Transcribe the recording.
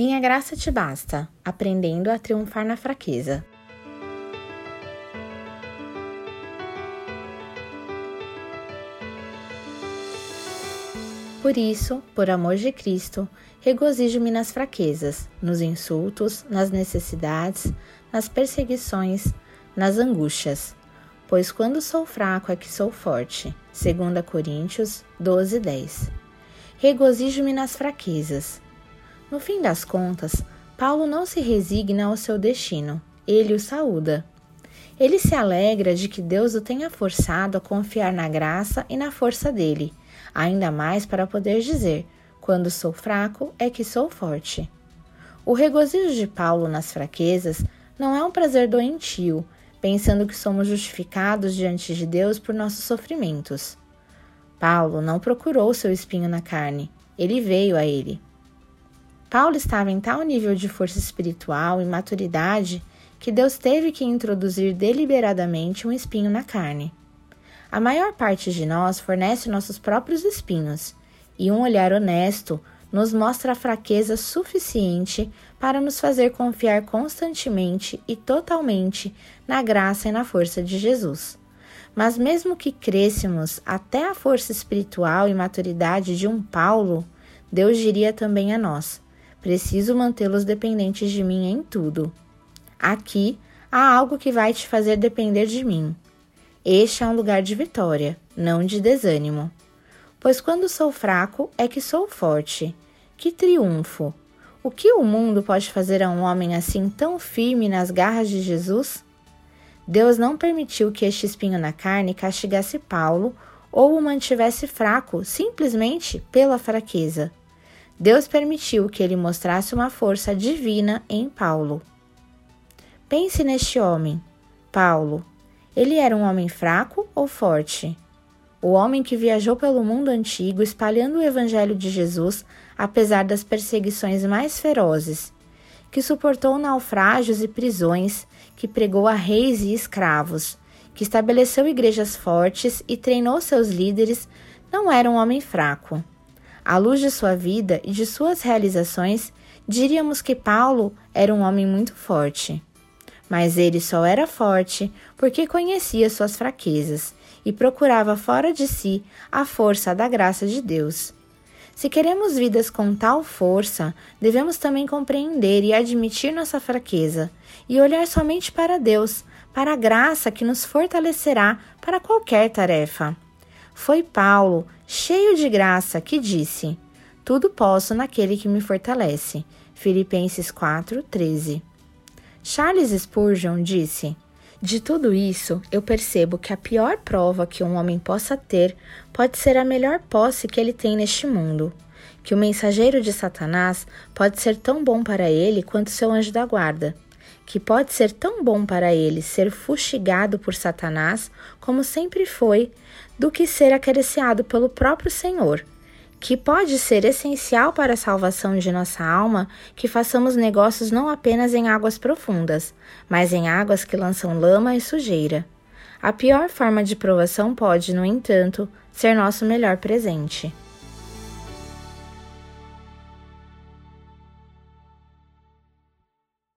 Minha graça te basta, aprendendo a triunfar na fraqueza. Por isso, por amor de Cristo, regozijo-me nas fraquezas, nos insultos, nas necessidades, nas perseguições, nas angústias. Pois quando sou fraco é que sou forte. 2 Coríntios 12, 10. Regozijo-me nas fraquezas, no fim das contas, Paulo não se resigna ao seu destino, ele o saúda. Ele se alegra de que Deus o tenha forçado a confiar na graça e na força dele, ainda mais para poder dizer: quando sou fraco é que sou forte. O regozijo de Paulo nas fraquezas não é um prazer doentio, pensando que somos justificados diante de Deus por nossos sofrimentos. Paulo não procurou seu espinho na carne, ele veio a ele. Paulo estava em tal nível de força espiritual e maturidade que Deus teve que introduzir deliberadamente um espinho na carne. A maior parte de nós fornece nossos próprios espinhos, e um olhar honesto nos mostra a fraqueza suficiente para nos fazer confiar constantemente e totalmente na graça e na força de Jesus. Mas mesmo que crescêssemos até a força espiritual e maturidade de um Paulo, Deus diria também a nós: Preciso mantê-los dependentes de mim em tudo. Aqui há algo que vai te fazer depender de mim. Este é um lugar de vitória, não de desânimo. Pois quando sou fraco é que sou forte. Que triunfo! O que o mundo pode fazer a um homem assim tão firme nas garras de Jesus? Deus não permitiu que este espinho na carne castigasse Paulo ou o mantivesse fraco simplesmente pela fraqueza. Deus permitiu que ele mostrasse uma força divina em Paulo. Pense neste homem, Paulo. Ele era um homem fraco ou forte? O homem que viajou pelo mundo antigo espalhando o evangelho de Jesus apesar das perseguições mais ferozes, que suportou naufrágios e prisões, que pregou a reis e escravos, que estabeleceu igrejas fortes e treinou seus líderes, não era um homem fraco. À luz de sua vida e de suas realizações, diríamos que Paulo era um homem muito forte. Mas ele só era forte porque conhecia suas fraquezas e procurava fora de si a força da graça de Deus. Se queremos vidas com tal força, devemos também compreender e admitir nossa fraqueza e olhar somente para Deus, para a graça que nos fortalecerá para qualquer tarefa. Foi Paulo, cheio de graça, que disse: Tudo posso naquele que me fortalece. Filipenses 4:13. Charles Spurgeon disse: De tudo isso, eu percebo que a pior prova que um homem possa ter pode ser a melhor posse que ele tem neste mundo. Que o mensageiro de Satanás pode ser tão bom para ele quanto seu anjo da guarda que pode ser tão bom para ele ser fustigado por Satanás, como sempre foi, do que ser acariciado pelo próprio Senhor, que pode ser essencial para a salvação de nossa alma que façamos negócios não apenas em águas profundas, mas em águas que lançam lama e sujeira. A pior forma de provação pode, no entanto, ser nosso melhor presente.